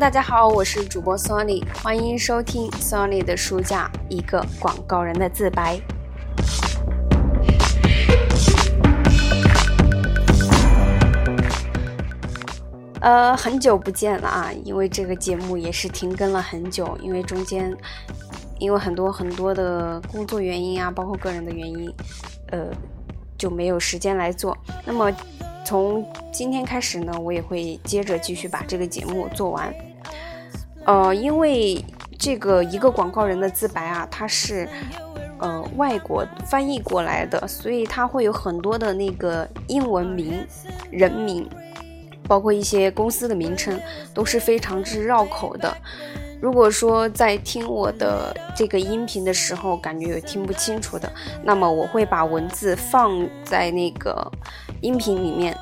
大家好，我是主播 Sony，欢迎收听 Sony 的书架，一个广告人的自白。呃，很久不见了啊，因为这个节目也是停更了很久，因为中间因为很多很多的工作原因啊，包括个人的原因，呃，就没有时间来做。那么从今天开始呢，我也会接着继续把这个节目做完。呃，因为这个一个广告人的自白啊，它是呃外国翻译过来的，所以它会有很多的那个英文名、人名。包括一些公司的名称都是非常之绕口的。如果说在听我的这个音频的时候，感觉有听不清楚的，那么我会把文字放在那个音频里面。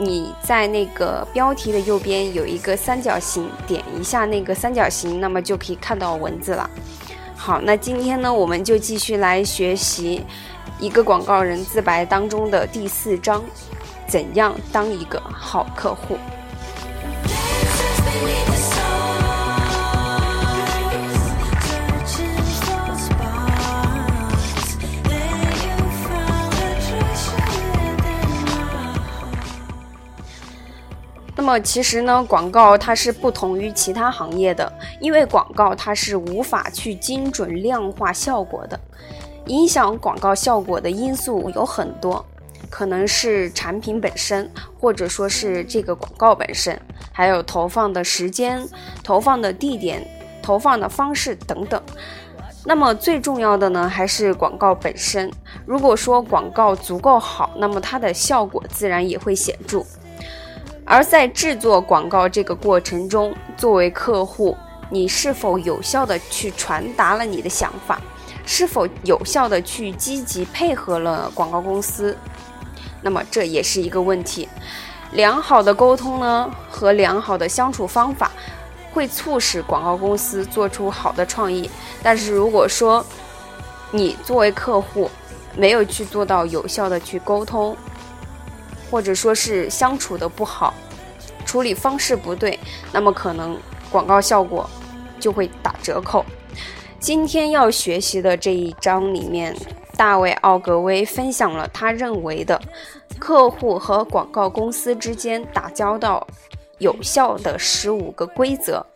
你在那个标题的右边有一个三角形，点一下那个三角形，那么就可以看到文字了。好，那今天呢，我们就继续来学习一个广告人自白当中的第四章。怎样当一个好客户？么，其实呢，广告它是不同于其他行业的，因为广告它是无法去精准量化效果的，影响广告效果的因素有很多。可能是产品本身，或者说是这个广告本身，还有投放的时间、投放的地点、投放的方式等等。那么最重要的呢，还是广告本身。如果说广告足够好，那么它的效果自然也会显著。而在制作广告这个过程中，作为客户，你是否有效的去传达了你的想法？是否有效的去积极配合了广告公司？那么这也是一个问题。良好的沟通呢和良好的相处方法，会促使广告公司做出好的创意。但是如果说你作为客户没有去做到有效的去沟通，或者说是相处的不好，处理方式不对，那么可能广告效果就会打折扣。今天要学习的这一章里面。大卫·奥格威分享了他认为的客户和广告公司之间打交道有效的十五个规则。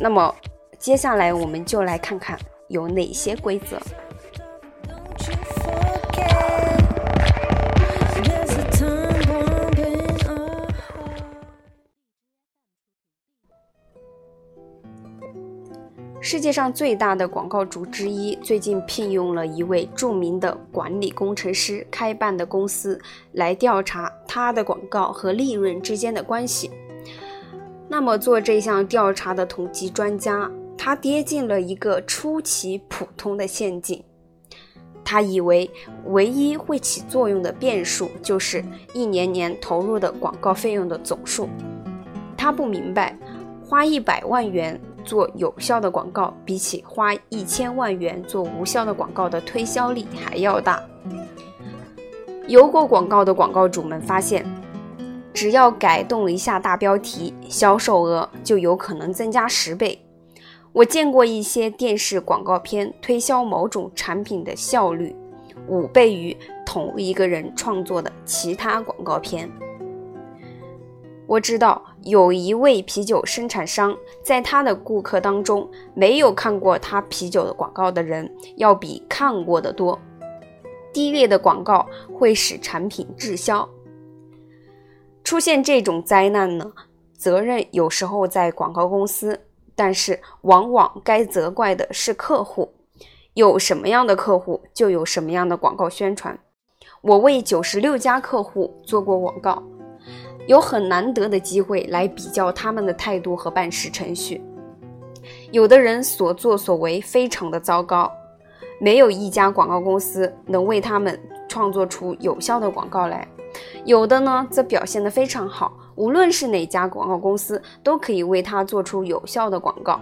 那么，接下来我们就来看看有哪些规则。世界上最大的广告主之一最近聘用了一位著名的管理工程师开办的公司来调查他的广告和利润之间的关系。那么做这项调查的统计专家，他跌进了一个出奇普通的陷阱。他以为唯一会起作用的变数就是一年年投入的广告费用的总数。他不明白，花一百万元。做有效的广告，比起花一千万元做无效的广告的推销力还要大。有过广告的广告主们发现，只要改动一下大标题，销售额就有可能增加十倍。我见过一些电视广告片推销某种产品的效率，五倍于同一个人创作的其他广告片。我知道有一位啤酒生产商，在他的顾客当中，没有看过他啤酒的广告的人要比看过的多。低劣的广告会使产品滞销。出现这种灾难呢，责任有时候在广告公司，但是往往该责怪的是客户。有什么样的客户，就有什么样的广告宣传。我为九十六家客户做过广告。有很难得的机会来比较他们的态度和办事程序。有的人所作所为非常的糟糕，没有一家广告公司能为他们创作出有效的广告来；有的呢，则表现得非常好，无论是哪家广告公司都可以为他做出有效的广告。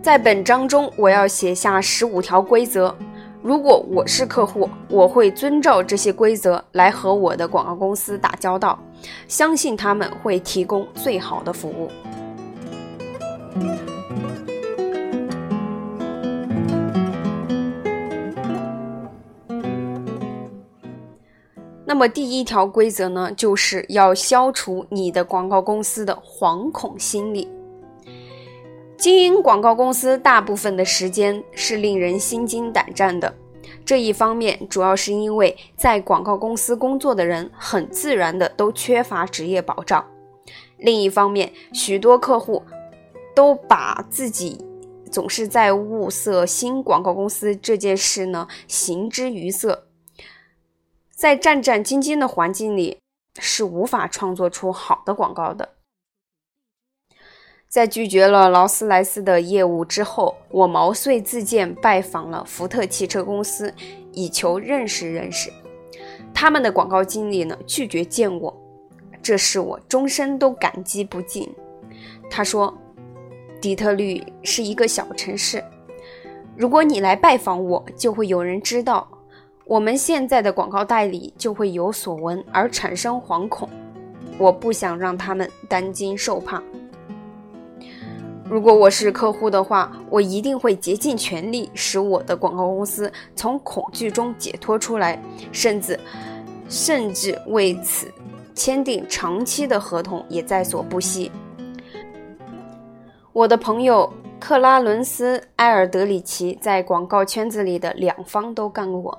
在本章中，我要写下十五条规则。如果我是客户，我会遵照这些规则来和我的广告公司打交道，相信他们会提供最好的服务。那么第一条规则呢，就是要消除你的广告公司的惶恐心理。经营广告公司大部分的时间是令人心惊胆战的，这一方面主要是因为在广告公司工作的人很自然的都缺乏职业保障，另一方面，许多客户都把自己总是在物色新广告公司这件事呢行之于色。在战战兢兢的环境里，是无法创作出好的广告的。在拒绝了劳斯莱斯的业务之后，我毛遂自荐拜访了福特汽车公司，以求认识认识。他们的广告经理呢，拒绝见我，这使我终身都感激不尽。他说：“底特律是一个小城市，如果你来拜访我，就会有人知道。”我们现在的广告代理就会有所闻而产生惶恐，我不想让他们担惊受怕。如果我是客户的话，我一定会竭尽全力使我的广告公司从恐惧中解脱出来，甚至甚至为此签订长期的合同也在所不惜。我的朋友克拉伦斯·埃尔德里奇在广告圈子里的两方都干过。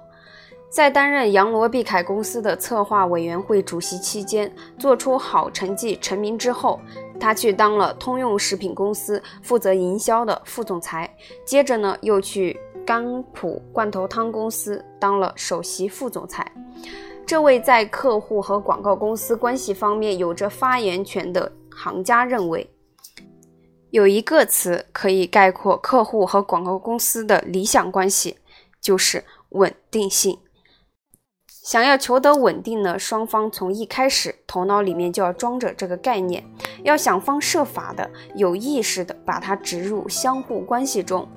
在担任杨罗毕凯公司的策划委员会主席期间，做出好成绩成名之后，他去当了通用食品公司负责营销的副总裁。接着呢，又去甘普罐头汤公司当了首席副总裁。这位在客户和广告公司关系方面有着发言权的行家认为，有一个词可以概括客户和广告公司的理想关系，就是稳定性。想要求得稳定呢，双方从一开始头脑里面就要装着这个概念，要想方设法的、有意识的把它植入相互关系中。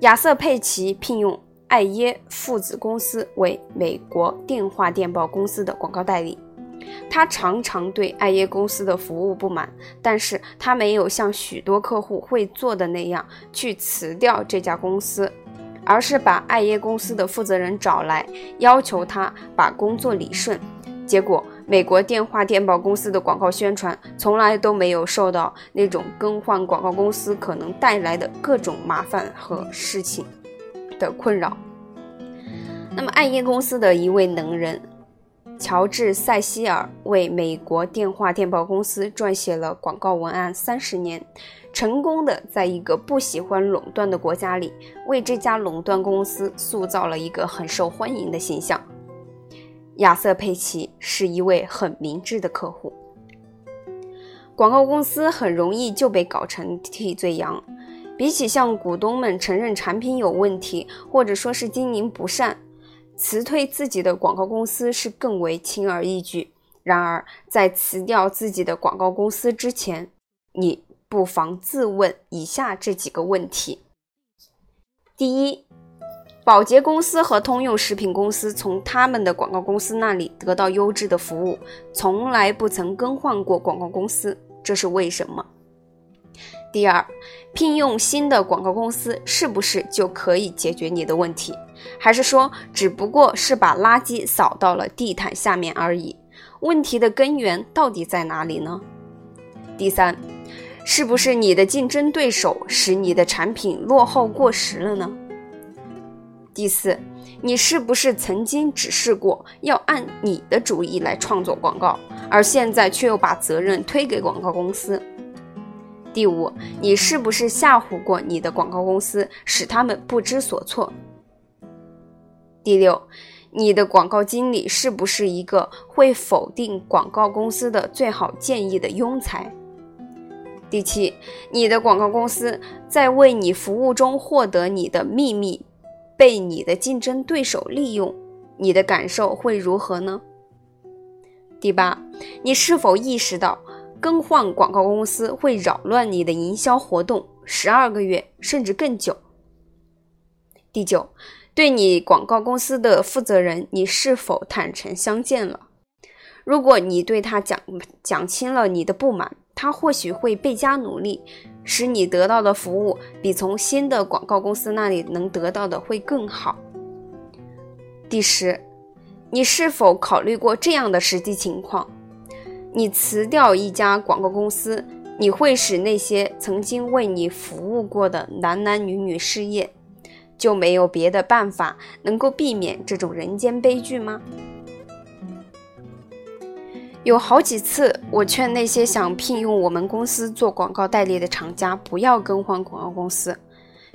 亚瑟佩奇聘用艾耶父子公司为美国电话电报公司的广告代理，他常常对艾耶公司的服务不满，但是他没有像许多客户会做的那样去辞掉这家公司。而是把艾耶公司的负责人找来，要求他把工作理顺。结果，美国电话电报公司的广告宣传从来都没有受到那种更换广告公司可能带来的各种麻烦和事情的困扰。那么，艾耶公司的一位能人乔治·塞西尔为美国电话电报公司撰写了广告文案三十年。成功的在一个不喜欢垄断的国家里，为这家垄断公司塑造了一个很受欢迎的形象。亚瑟佩奇是一位很明智的客户。广告公司很容易就被搞成替罪羊，比起向股东们承认产品有问题，或者说是经营不善，辞退自己的广告公司是更为轻而易举。然而，在辞掉自己的广告公司之前，你。不妨自问以下这几个问题：第一，保洁公司和通用食品公司从他们的广告公司那里得到优质的服务，从来不曾更换过广告公司，这是为什么？第二，聘用新的广告公司是不是就可以解决你的问题？还是说只不过是把垃圾扫到了地毯下面而已？问题的根源到底在哪里呢？第三。是不是你的竞争对手使你的产品落后过时了呢？第四，你是不是曾经指示过要按你的主意来创作广告，而现在却又把责任推给广告公司？第五，你是不是吓唬过你的广告公司，使他们不知所措？第六，你的广告经理是不是一个会否定广告公司的最好建议的庸才？第七，你的广告公司在为你服务中获得你的秘密，被你的竞争对手利用，你的感受会如何呢？第八，你是否意识到更换广告公司会扰乱你的营销活动十二个月甚至更久？第九，对你广告公司的负责人，你是否坦诚相见了？如果你对他讲讲清了你的不满，他或许会倍加努力，使你得到的服务比从新的广告公司那里能得到的会更好。第十，你是否考虑过这样的实际情况？你辞掉一家广告公司，你会使那些曾经为你服务过的男男女女失业，就没有别的办法能够避免这种人间悲剧吗？有好几次，我劝那些想聘用我们公司做广告代理的厂家不要更换广告公司。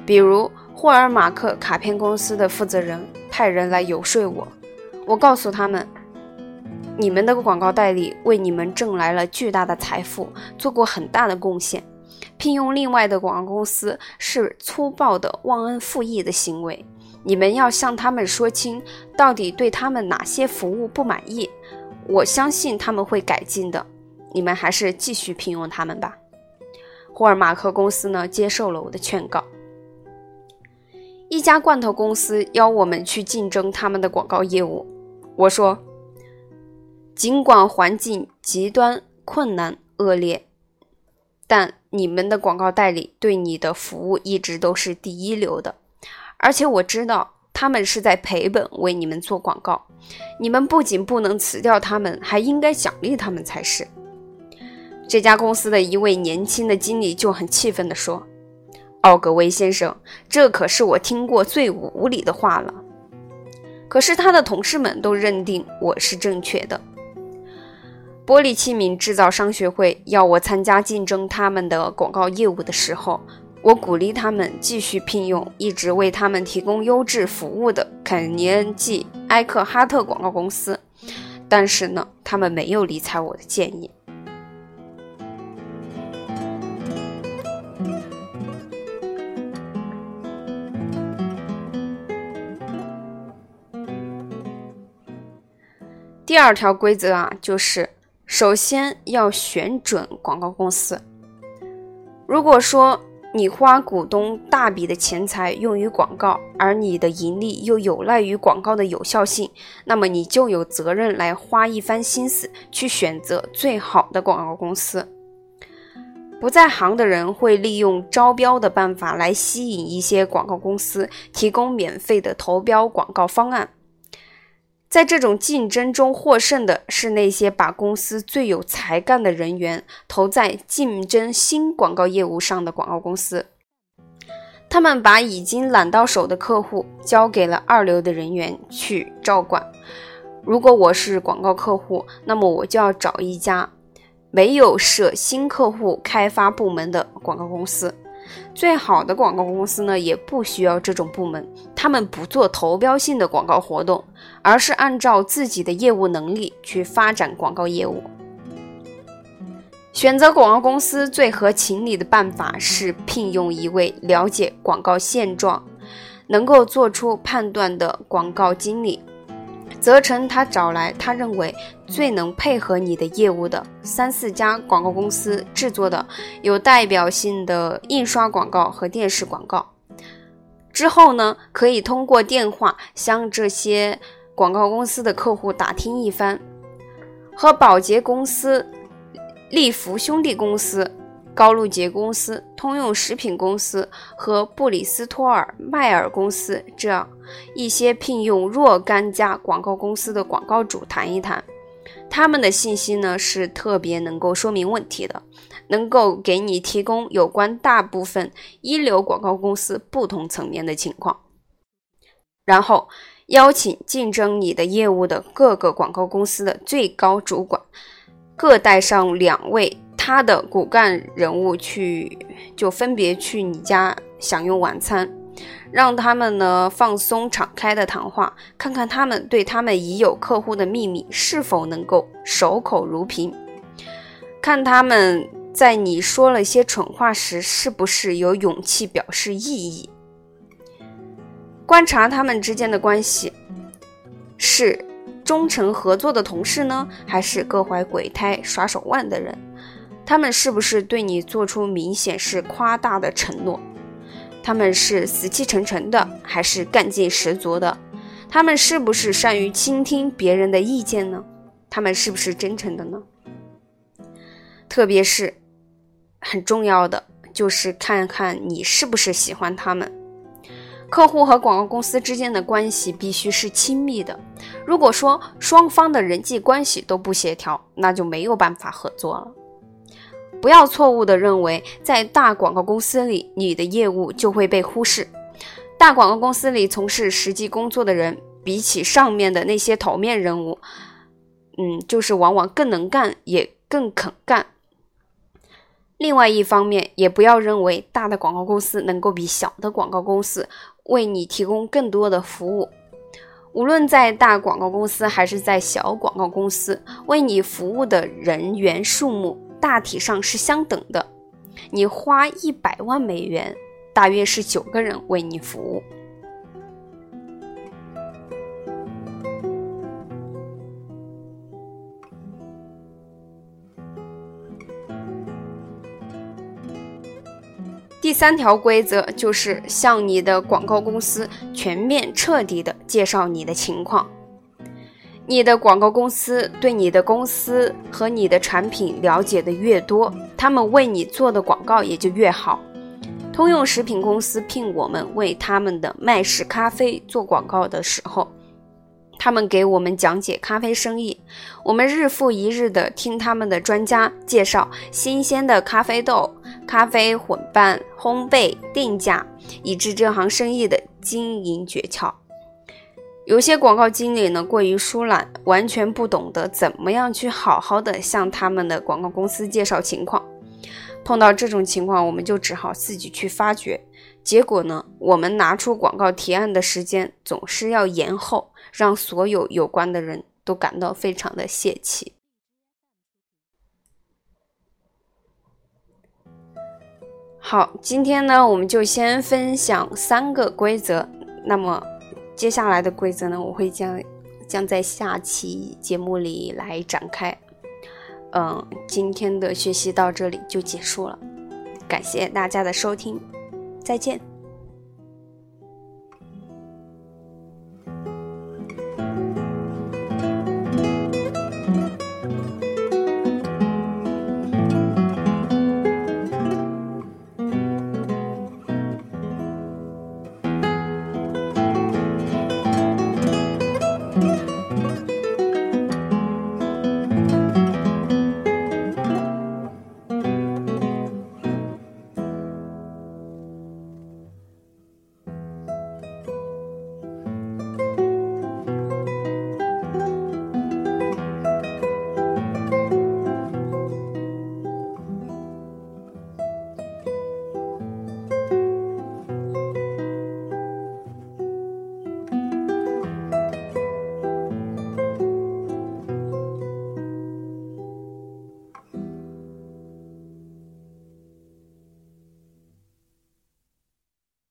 比如，霍尔马克卡片公司的负责人派人来游说我，我告诉他们，你们的广告代理为你们挣来了巨大的财富，做过很大的贡献。聘用另外的广告公司是粗暴的忘恩负义的行为。你们要向他们说清，到底对他们哪些服务不满意。我相信他们会改进的，你们还是继续聘用他们吧。霍尔马克公司呢，接受了我的劝告。一家罐头公司邀我们去竞争他们的广告业务，我说，尽管环境极端困难恶劣，但你们的广告代理对你的服务一直都是第一流的，而且我知道。他们是在赔本为你们做广告，你们不仅不能辞掉他们，还应该奖励他们才是。这家公司的一位年轻的经理就很气愤地说：“奥格威先生，这可是我听过最无理的话了。”可是他的同事们都认定我是正确的。玻璃器皿制造商学会要我参加竞争他们的广告业务的时候。我鼓励他们继续聘用一直为他们提供优质服务的肯尼恩 ·G· 埃克哈特广告公司，但是呢，他们没有理睬我的建议。第二条规则啊，就是首先要选准广告公司。如果说，你花股东大笔的钱财用于广告，而你的盈利又有赖于广告的有效性，那么你就有责任来花一番心思去选择最好的广告公司。不在行的人会利用招标的办法来吸引一些广告公司提供免费的投标广告方案。在这种竞争中获胜的是那些把公司最有才干的人员投在竞争新广告业务上的广告公司。他们把已经揽到手的客户交给了二流的人员去照管。如果我是广告客户，那么我就要找一家没有设新客户开发部门的广告公司。最好的广告公司呢，也不需要这种部门，他们不做投标性的广告活动，而是按照自己的业务能力去发展广告业务。选择广告公司最合情理的办法是聘用一位了解广告现状、能够做出判断的广告经理。责成他找来他认为最能配合你的业务的三四家广告公司制作的有代表性的印刷广告和电视广告。之后呢，可以通过电话向这些广告公司的客户打听一番，和宝洁公司、利福兄弟公司。高露洁公司、通用食品公司和布里斯托尔迈尔公司这样一些聘用若干家广告公司的广告主谈一谈，他们的信息呢是特别能够说明问题的，能够给你提供有关大部分一流广告公司不同层面的情况。然后邀请竞争你的业务的各个广告公司的最高主管，各带上两位。他的骨干人物去，就分别去你家享用晚餐，让他们呢放松敞开的谈话，看看他们对他们已有客户的秘密是否能够守口如瓶，看他们在你说了些蠢话时是不是有勇气表示异议，观察他们之间的关系，是忠诚合作的同事呢，还是各怀鬼胎耍手腕的人？他们是不是对你做出明显是夸大的承诺？他们是死气沉沉的，还是干劲十足的？他们是不是善于倾听别人的意见呢？他们是不是真诚的呢？特别是很重要的就是看看你是不是喜欢他们。客户和广告公司之间的关系必须是亲密的。如果说双方的人际关系都不协调，那就没有办法合作了。不要错误的认为，在大广告公司里，你的业务就会被忽视。大广告公司里从事实际工作的人，比起上面的那些头面人物，嗯，就是往往更能干，也更肯干。另外一方面，也不要认为大的广告公司能够比小的广告公司为你提供更多的服务。无论在大广告公司还是在小广告公司，为你服务的人员数目大体上是相等的。你花一百万美元，大约是九个人为你服务。第三条规则就是向你的广告公司全面彻底的介绍你的情况。你的广告公司对你的公司和你的产品了解的越多，他们为你做的广告也就越好。通用食品公司聘我们为他们的麦式咖啡做广告的时候。他们给我们讲解咖啡生意，我们日复一日地听他们的专家介绍新鲜的咖啡豆、咖啡混拌、烘焙、定价，以致这行生意的经营诀窍。有些广告经理呢过于疏懒，完全不懂得怎么样去好好的向他们的广告公司介绍情况。碰到这种情况，我们就只好自己去发掘。结果呢，我们拿出广告提案的时间总是要延后。让所有有关的人都感到非常的泄气。好，今天呢，我们就先分享三个规则。那么，接下来的规则呢，我会将将在下期节目里来展开。嗯，今天的学习到这里就结束了，感谢大家的收听，再见。